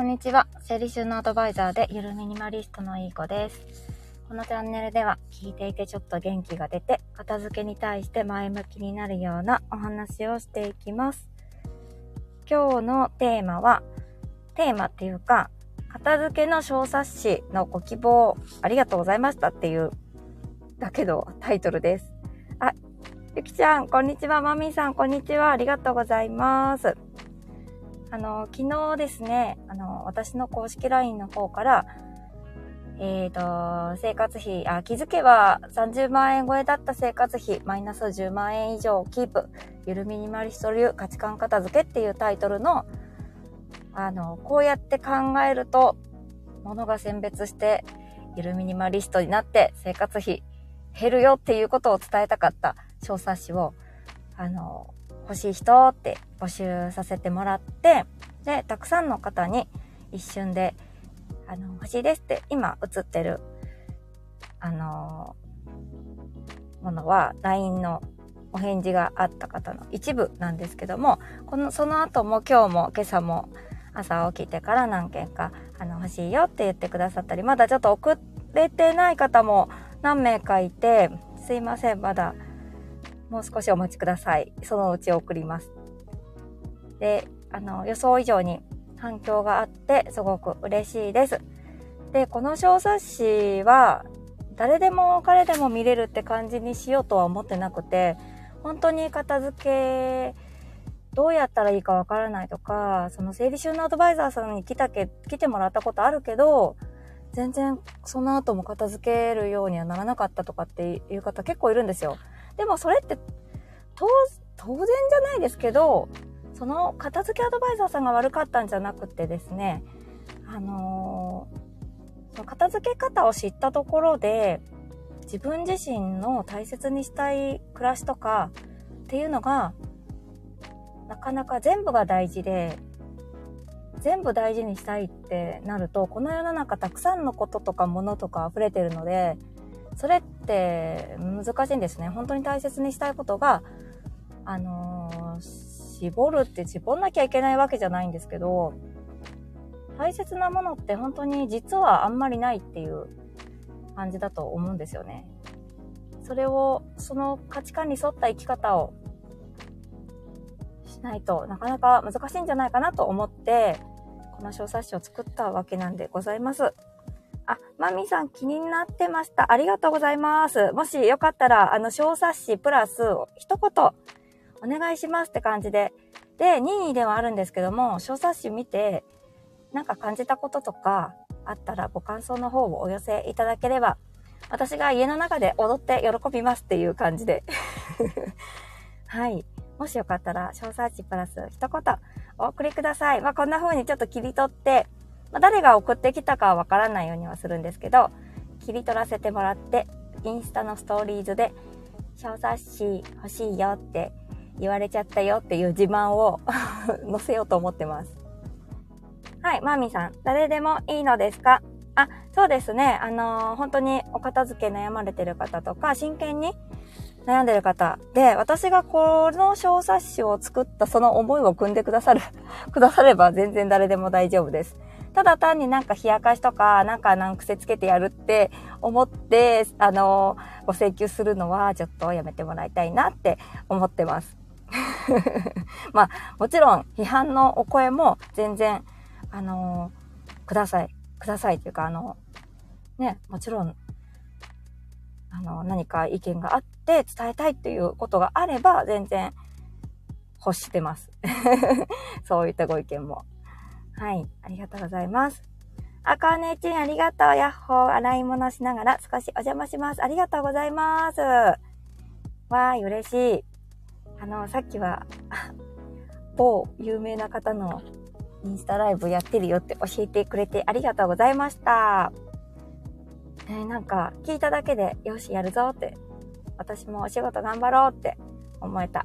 こんにちは。整理収納アドバイザーでゆるミニマリストのいい子です。このチャンネルでは聞いていてちょっと元気が出て片付けに対して前向きになるようなお話をしていきます。今日のテーマは、テーマっていうか、片付けの小冊子のご希望ありがとうございましたっていうだけどタイトルです。あ、ゆきちゃん、こんにちは。マミーさん、こんにちは。ありがとうございます。あの、昨日ですね、あの、私の公式 LINE の方から、えっ、と、生活費、あ、気づけば30万円超えだった生活費、マイナス10万円以上キープ、ゆるミニマリスト流価値観片付けっていうタイトルの、あの、こうやって考えると、物が選別して、ゆるミニマリストになって生活費減るよっていうことを伝えたかった小冊子を、あの、欲しい人って募集させてもらって、で、たくさんの方に一瞬で、あの、欲しいですって、今映ってる、あの、ものは LINE のお返事があった方の一部なんですけども、この、その後も今日も今朝も朝起きてから何件か、あの、欲しいよって言ってくださったり、まだちょっと送れてない方も何名かいて、すいません、まだ、もう少しお待ちください。そのうち送ります。で、あの、予想以上に反響があって、すごく嬉しいです。で、この小冊子は、誰でも彼でも見れるって感じにしようとは思ってなくて、本当に片付け、どうやったらいいかわからないとか、その整理収納アドバイザーさんに来たけ、来てもらったことあるけど、全然その後も片付けるようにはならなかったとかっていう方結構いるんですよ。でもそれって当当然じゃないですけどその片付けアドバイザーさんが悪かったんじゃなくてですねあのー、その片付け方を知ったところで自分自身の大切にしたい暮らしとかっていうのがなかなか全部が大事で全部大事にしたいってなるとこの世の中たくさんのこととか物とか溢れてるのでそれって難しいんですね。本当に大切にしたいことが、あのー、絞るって絞んなきゃいけないわけじゃないんですけど、大切なものって本当に実はあんまりないっていう感じだと思うんですよね。それを、その価値観に沿った生き方をしないとなかなか難しいんじゃないかなと思って、この小冊子を作ったわけなんでございます。あ、マミさん気になってました。ありがとうございます。もしよかったら、あの、小冊子プラス、一言、お願いしますって感じで。で、任意ではあるんですけども、小冊子見て、なんか感じたこととかあったら、ご感想の方をお寄せいただければ、私が家の中で踊って喜びますっていう感じで。はい。もしよかったら、小冊子プラス一言お送りください。まあ、こんな風にちょっと切り取って、まあ、誰が送ってきたかはわからないようにはするんですけど、切り取らせてもらって、インスタのストーリーズで、小冊子欲しいよって言われちゃったよっていう自慢を 載せようと思ってます。はい、マーミーさん、誰でもいいのですか？あ、そうですね。あのー、本当にお片付け悩まれてる方とか、真剣に悩んでる方で、私がこの小冊子を作ったその思いを組んでくださる、くだされば全然誰でも大丈夫です。ただ単になんか冷やかしとか、なんか難癖つけてやるって思って、あの、ご請求するのはちょっとやめてもらいたいなって思ってます。まあ、もちろん批判のお声も全然、あの、ください。くださいというか、あの、ね、もちろん、あの、何か意見があって伝えたいっていうことがあれば、全然欲してます。そういったご意見も。はい。ありがとうございます。あかねちん、ありがとう。やっほー。洗い物しながら少しお邪魔します。ありがとうございます。わーい、嬉しい。あの、さっきは、某有名な方のインスタライブやってるよって教えてくれてありがとうございました。えー、なんか、聞いただけで、よし、やるぞって、私もお仕事頑張ろうって思えた。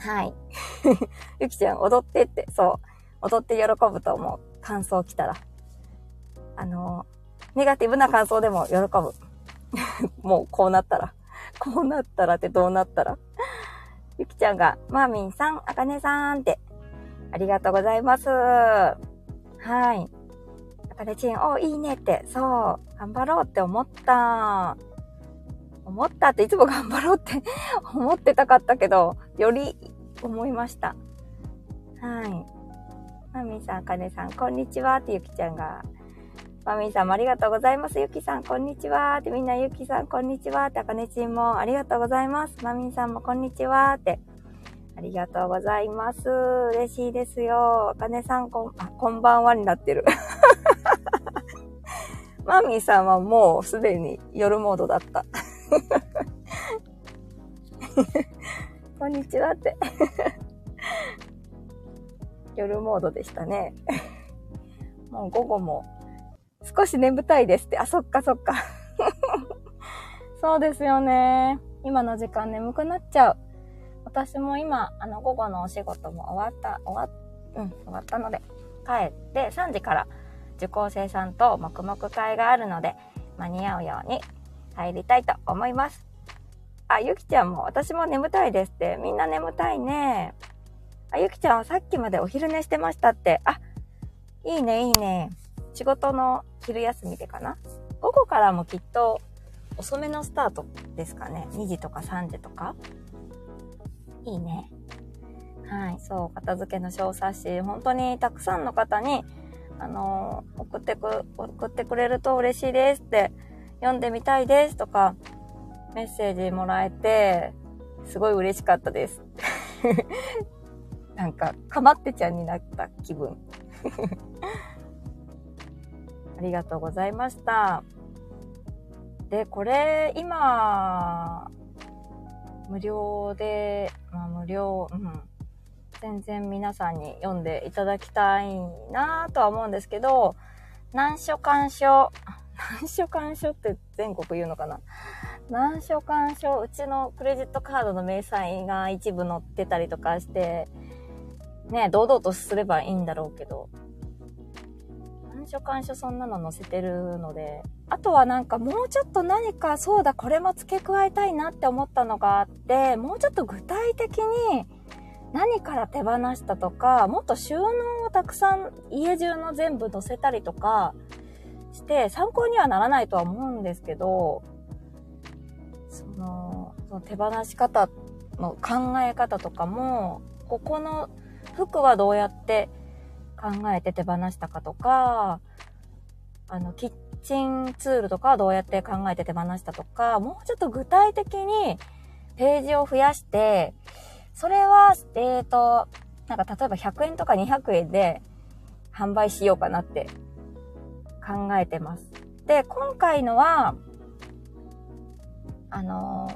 はい。ゆきちゃん、踊ってって、そう。踊って喜ぶと思う。感想来たら。あの、ネガティブな感想でも喜ぶ。もうこうなったら。こうなったらってどうなったら。ゆきちゃんが、マーミンさん、あかねさんって。ありがとうございます。はい。あかねちん、お、いいねって、そう、頑張ろうって思った。思ったっていつも頑張ろうって 思ってたかったけど、より思いました。はい。マミーさん、あかねさん、こんにちはってゆきちゃんが。マミーさんもありがとうございます。ゆきさん、こんにちはってみんなゆきさん、こんにちはってあかねちんもありがとうございます。マミーさんもこんにちはって。ありがとうございます。嬉しいですよ。あかねさん、こん、あ、こんばんはになってる。マミーさんはもうすでに夜モードだった。こんにちはって夜モードでしたね。もう午後も少し眠たいですって。あ、そっかそっか。そうですよね。今の時間眠くなっちゃう。私も今、あの、午後のお仕事も終わった、終わうん、終わったので、帰って3時から受講生さんと黙々会があるので、間に合うように入りたいと思います。あ、ゆきちゃんも、私も眠たいですって。みんな眠たいね。あ、ゆきちゃんはさっきまでお昼寝してましたって。あ、いいね、いいね。仕事の昼休みでかな午後からもきっと遅めのスタートですかね。2時とか3時とか。いいね。はい、そう、片付けの小冊子、本当にたくさんの方に、あのー、送ってく、送ってくれると嬉しいですって、読んでみたいですとか、メッセージもらえて、すごい嬉しかったです。なんか、かまってちゃんになった気分。ありがとうございました。で、これ、今、無料で、まあ無料、うん。全然皆さんに読んでいただきたいなとは思うんですけど、難所干渉、難所干渉って全国言うのかな？難所干渉、うちのクレジットカードの明細が一部載ってたりとかして、ね、堂々とすればいいんだろうけど、難所干渉そんなの載せてるので、あとはなんかもうちょっと何かそうだこれも付け加えたいなって思ったのがあってもうちょっと具体的に何から手放したとかもっと収納をたくさん家中の全部載せたりとかして参考にはならないとは思うんですけどそのその手放し方の考え方とかもここの服はどうやって考えて手放したかとかあのキッチンツールとかどうやって考えて手放したとか、もうちょっと具体的にページを増やして、それは、えっ、ー、と、なんか例えば100円とか200円で販売しようかなって考えてます。で、今回のは、あの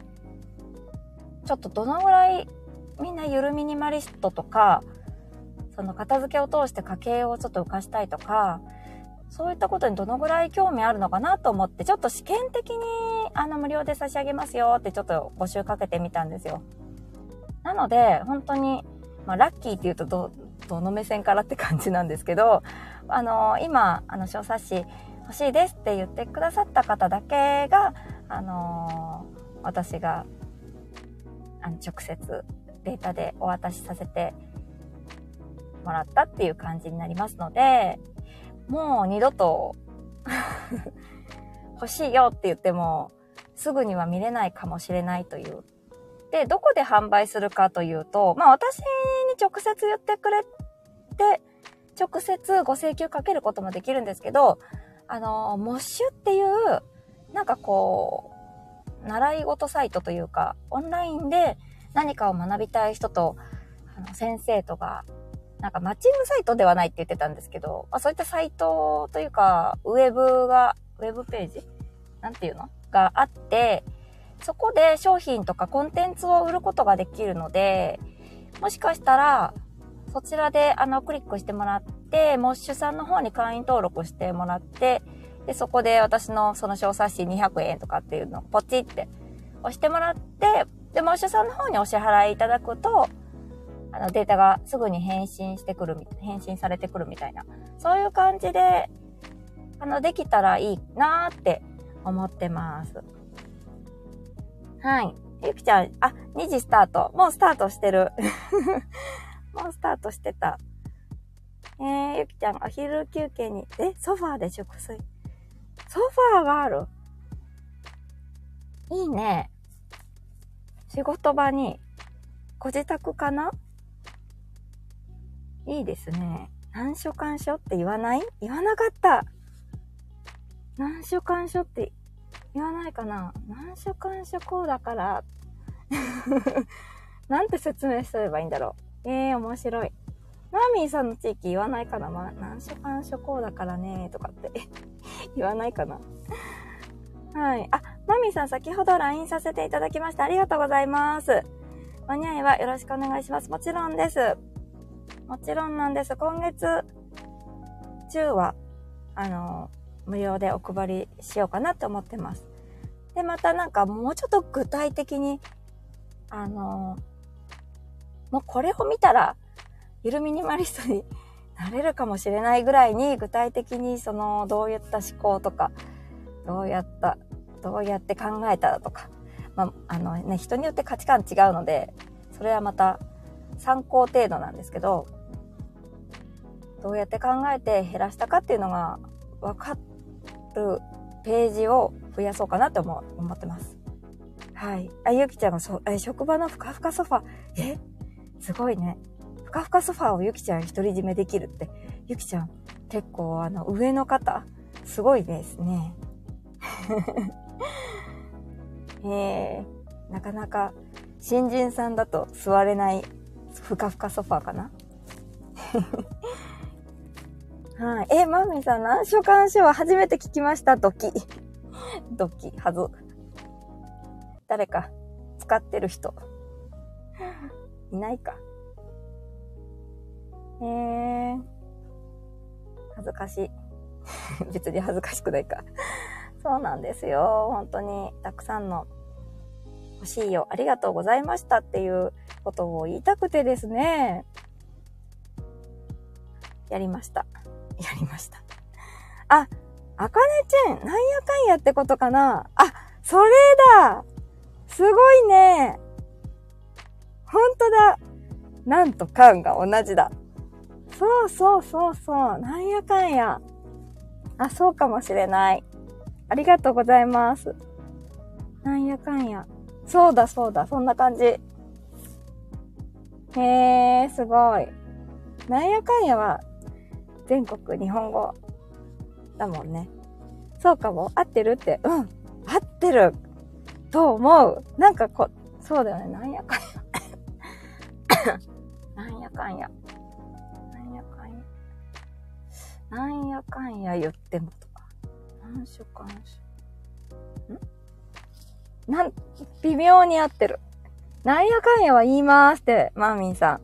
ちょっとどのぐらいみんなゆるミニマリストとか、その片付けを通して家計をちょっと浮かしたいとか、そういったことにどのぐらい興味あるのかなと思って、ちょっと試験的にあの無料で差し上げますよってちょっと募集かけてみたんですよ。なので、本当に、まあ、ラッキーって言うとど、どの目線からって感じなんですけど、あの、今、あの、小冊子欲しいですって言ってくださった方だけが、あの私が、あの、直接データでお渡しさせてもらったっていう感じになりますので、もう二度と欲しいよって言っても、すぐには見れないかもしれないという。で、どこで販売するかというと、まあ私に直接言ってくれて、直接ご請求かけることもできるんですけど、あの、モッシュっていう、なんかこう、習い事サイトというか、オンラインで何かを学びたい人と、あの先生とかなんかマッチングサイトではないって言ってたんですけど、まあ、そういったサイトというか、ウェブが、ウェブページ？なんていうの？があって、そこで商品とかコンテンツを売ることができるので、もしかしたら、そちらであのクリックしてもらって、モッシュさんの方に会員登録してもらって、で、そこで私のその小冊子200円とかっていうのをポチって押してもらって、で、モッシュさんの方にお支払いいただくと、あのデータがすぐに返信してくる、返信されてくるみたいな、そういう感じで、あの、できたらいいなーって思ってます。はい。ゆきちゃん、あ、2時スタート。もうスタートしてる。もうスタートしてた。えー、ゆきちゃん、お昼休憩に、え、ソファーで食水？ソファーがある？いいね。仕事場に、ご自宅かな？いいですね。難所干所って言わない？言わなかった。難所干所って言わないかな難所干所こうだから。なんて説明すればいいんだろう。ええー、面白い。マーミーさんの地域言わないかなまあ、難所干所こうだからねとかって 言わないかなはい。あ、マミーさん先ほど LINE させていただきました。ありがとうございます。間に合いはよろしくお願いします。もちろんです。もちろんなんです。今月中は、あの、無料でお配りしようかなって思ってます。で、またなんかもうちょっと具体的に、あの、もうこれを見たら、ゆるミニマリストになれるかもしれないぐらいに具体的にそのどういった思考とかどうやった、どうやって考えたとか、まあ、あのね、人によって価値観違うので、それはまた参考程度なんですけど、どうやって考えて減らしたかっていうのが分かるページを増やそうかなって思思ってます。はい。あ、ゆきちゃんがそ、え、職場のふかふかソファー、え？すごいね。ふかふかソファーをゆきちゃん独り占めできるって。ゆきちゃん、結構あの、上の方、すごいですね。えー、なかなか新人さんだと座れないふかふかソファーかなはい。え、マミさん、難所監視は初めて聞きました。ドキ。ドキ、はず。誰か、使ってる人。いないか。えー、恥ずかしい。別に恥ずかしくないか。そうなんですよ。本当にたくさんの欲しいよ、ありがとうございましたっていうことを言いたくてですね。やりました。やりました。あ、あかねちゃん、なんやかんやってことかな？あ、それだすごいねほんとだなんとかんが同じだ。そうそうそうそう。なんやかんや。あ、そうかもしれない。ありがとうございます。なんやかんや。そうだそうだ、そんな感じ。へえ、すごい。なんやかんやは、全国日本語だもんね。そうかも合ってるって。うん。合ってると思う。なんかこ、そうだよね。なんやかんや。なんやかんや。なんやかんや。なんやかんや言ってもとか。何所かんしょ。ん？なん、微妙に合ってる。なんやかんやは言いますって、マーミンさ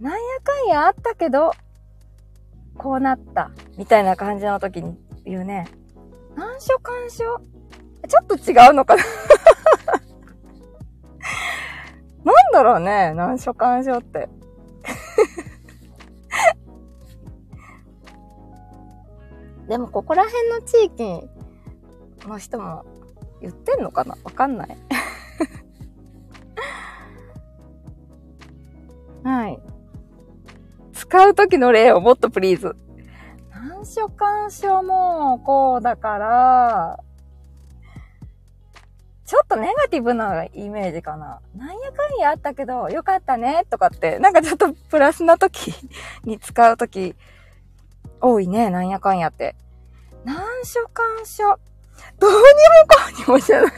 ん。なんやかんやあったけど、こうなった。みたいな感じの時に言うね。難所干渉？ちょっと違うのかな？なんだろうね、難所干渉って。でもここら辺の地域の人も言ってんのかな？わかんない。はい。使う時の例をもっとプリーズ。難所干渉もこうだから、ちょっとネガティブなイメージかな。なんやかんやあったけど、よかったね、とかって、なんかちょっとプラスな時に使う時、多いね、なんやかんやって。難所干渉。どうにもこうにもじゃない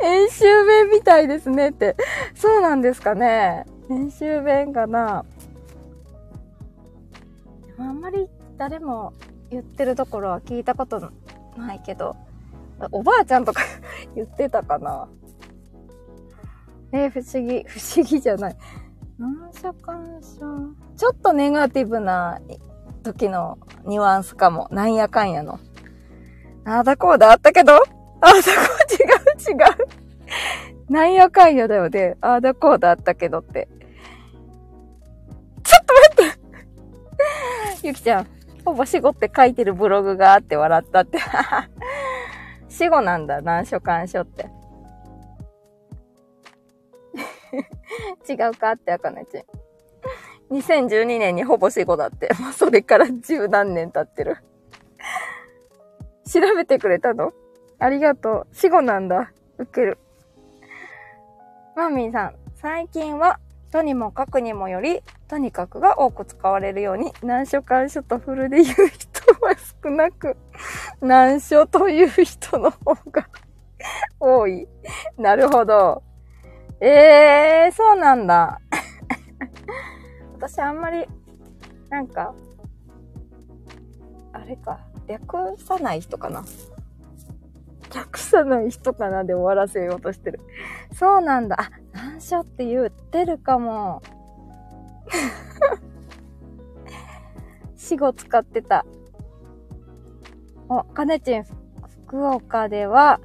演習弁みたいですねって。そうなんですかね。演習弁かな。あんまり誰も言ってるところは聞いたことないけど、おばあちゃんとか 言ってたかな。えー、不思議、不思議じゃない。難所干渉。ちょっとネガティブな時のニュアンスかも。なんやかんやの。ああだこうだあったけど、ああだこう違う違う。なんやかんやだよね。ああだこうだあったけどって。ゆきちゃん、ほぼ死後って書いてるブログがあって笑ったって。死後なんだ、難所干渉って。違うかって、あかねち。2012年にほぼ死後だって。もうそれから十何年経ってる。調べてくれたの？ありがとう。死後なんだ。ウケる。マーミンさん、最近は、とにもかくにもより、とにかくが多く使われるように、難所感所とフルで言う人は少なく、難所という人の方が多い。なるほど。ええー、そうなんだ。私あんまり、なんか、あれか、略さない人かな。略さない人かなで終わらせようとしてる。そうなんだ。あ、難所って言ってるかも。死後使ってた。お、かねちん、福岡では、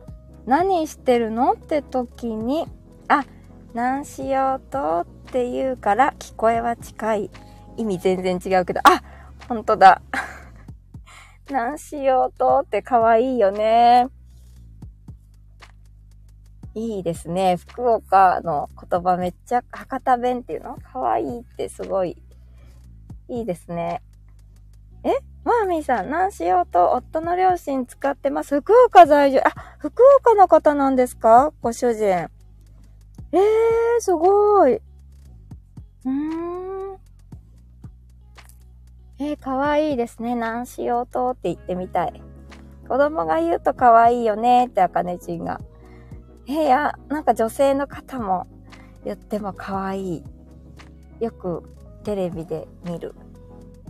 何してるのって時に、あ、何しようとって言うから聞こえは近い。意味全然違うけど、あ、ほんとだ。何しようとって可愛いよね。いいですね。福岡の言葉めっちゃ博多弁っていうの？可愛いってすごいいいですね。え？マーミーさん、何しようと夫の両親使ってます？福岡在住。あ、福岡の方なんですか？ご主人。えー、すごい。うーん。えー、かわいいですね。何しようとって言ってみたい。子供が言うとかわいいよねって、あかねちんが。えー、や、なんか女性の方も言ってもかわいい。よくテレビで見る。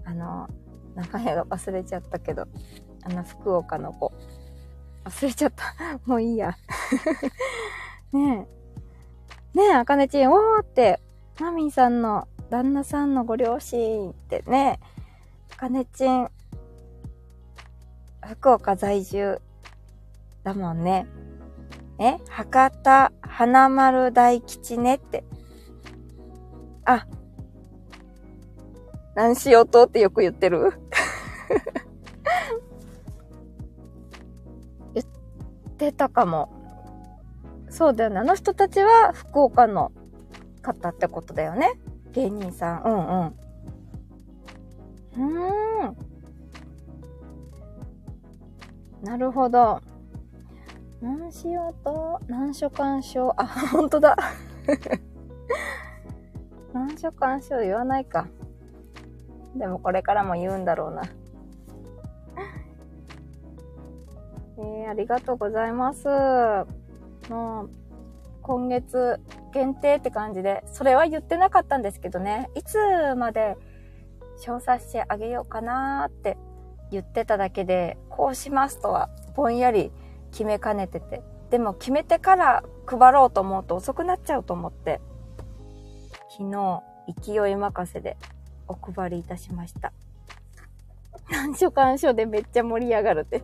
あの、名前が忘れちゃったけど、あの、福岡の子。忘れちゃった。もういいや。ねえ。ねえ、あかねちん、おーって、マミーさんの旦那さんのご両親ってね、あかねちん、福岡在住だもんね。え博多花丸大吉ねって。あ、何しようとってよく言ってる？言ってたかも。そうだよね。あの人たちは福岡の方ってことだよね。芸人さん。うんうん。うーん。なるほど。何しようと、何所干渉。あ、ほんとだ。何所干渉言わないか。でもこれからも言うんだろうな。えー、ありがとうございます。もう、今月限定って感じで、それは言ってなかったんですけどね、いつまで小冊子あげようかなーって言ってただけで、こうしますとはぼんやり決めかねてて。でも決めてから配ろうと思うと遅くなっちゃうと思って、昨日勢い任せでお配りいたしました。難所干渉でめっちゃ盛り上がるって。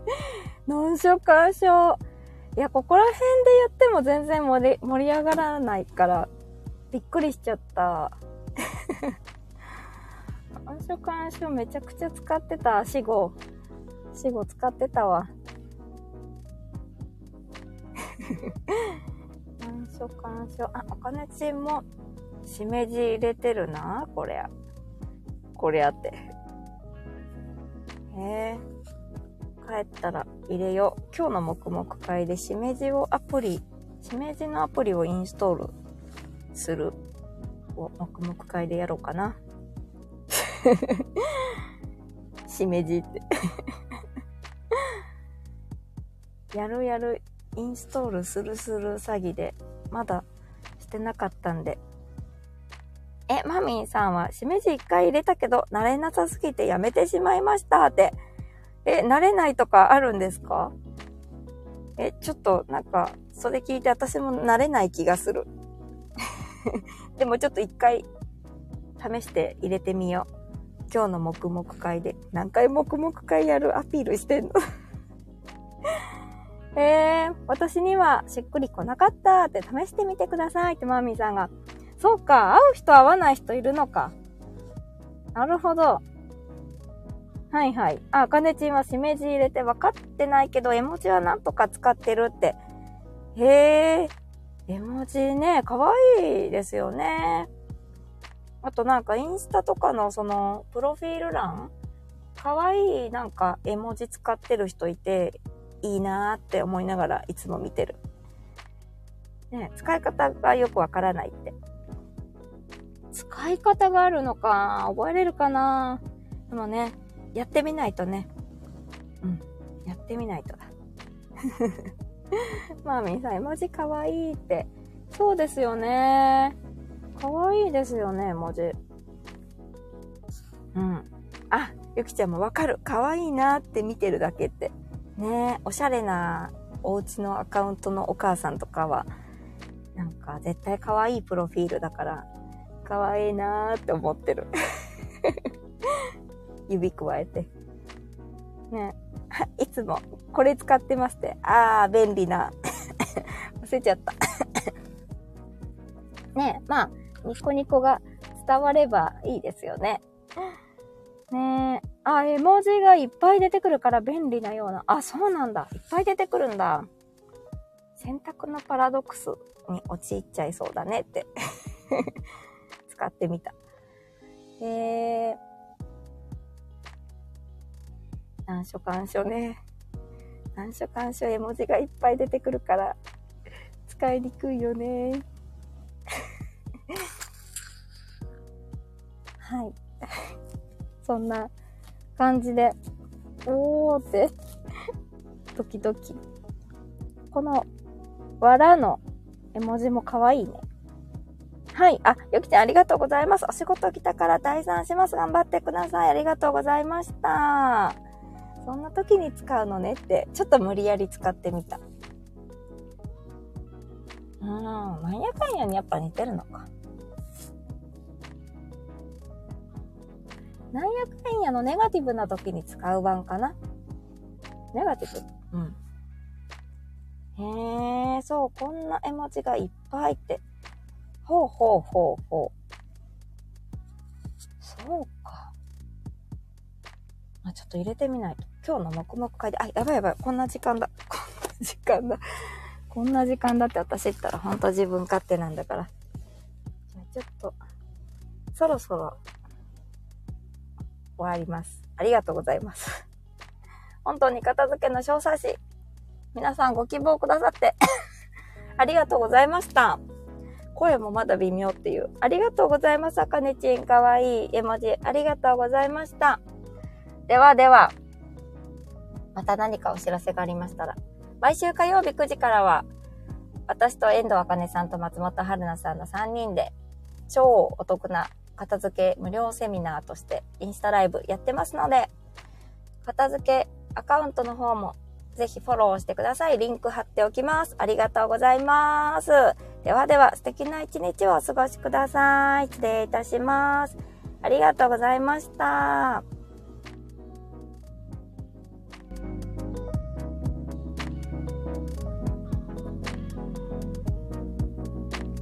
難所干渉。いや、ここら辺で言っても全然盛り盛り上がらないから、びっくりしちゃった。難所干渉めちゃくちゃ使ってた。死後。死後使ってたわ。難所干渉。あ、お金ちんも、しめじ入れてるな、こりゃ。これあって。へえ。帰ったら入れよう。今日の黙々会でしめじをアプリ、しめじのアプリをインストールするを黙々会でやろうかな。しめじって やるやる、インストールするする詐欺で、まだしてなかったんで、え、マミーさんは、しめじ一回入れたけど、慣れなさすぎてやめてしまいましたって。え、慣れないとかあるんですか？え、ちょっと、なんか、それ聞いて私も慣れない気がする。でもちょっと一回、試して入れてみよう。今日の黙々会で。何回黙々会やるアピールしてんの？えー、私にはしっくり来なかったって試してみてくださいってマーミーさんがそうか、会う人会わない人いるのか。なるほど。はいはい。あ、かねちんはしめじ入れて分かってないけど、絵文字はなんとか使ってるって。へえ。絵文字ね、かわいいですよね。あとなんかインスタとかのその、プロフィール欄可愛いなんか絵文字使ってる人いて、いいなって思いながらいつも見てる。ね、使い方がよくわからないって。使い方があるのか、覚えれるかなでもね、やってみないとね。うん、やってみないとだ。まあみさん、絵文字かわいいって。そうですよね。かわいいですよね、絵文字。うん。あ、ゆきちゃんもわかる。かわいいなって見てるだけって。ねおしゃれなお家のアカウントのお母さんとかは、なんか絶対可愛いプロフィールだから、可愛いなーって思ってる。指くわえて。ねいつもこれ使ってますって。あー、便利な。忘れちゃった。ねまあ、ニコニコが伝わればいいですよね。ねえ。あ、絵文字がいっぱい出てくるから便利なような。あ、そうなんだ。いっぱい出てくるんだ。選択のパラドックスに陥っちゃいそうだねって 使ってみた。えー。難所干渉ね。難所干渉絵文字がいっぱい出てくるから使いにくいよね。はい。そんな感じで、おーって、時々。この、わらの絵文字も可愛いね。はい。あ、ゆきちゃんありがとうございます。お仕事来たから退散します。頑張ってください。ありがとうございました。そんな時に使うのねって、ちょっと無理やり使ってみた。うん、なんやかんやにやっぱ似てるのか。なんやかんやのネガティブな時に使う版かな？ネガティブ？うん。へえ、そう、こんな絵文字がいっぱいって。ほうほうほうほう。そうか。あ、ちょっと入れてみないと。今日の黙々会で、あ、やばいやばい、こんな時間だ。こんな時間だ。こんな時間だって私言ったらほんと自分勝手なんだから。じゃあちょっと、そろそろ終わります。ありがとうございます。本当に片付けの詳細誌、皆さんご希望くださってありがとうございました。声もまだ微妙っていう。ありがとうございます。あかねちん。かわいい絵文字。ありがとうございました。ではでは、また何かお知らせがありましたら。毎週火曜日9時からは、私と遠藤あかねさんと松本春菜さんの3人で、超お得な片付け無料セミナーとしてインスタライブやってますので、片付けアカウントの方もぜひフォローしてください。リンク貼っておきます。ありがとうございます。ではでは素敵な一日をお過ごしください。失礼いたします。ありがとうございました。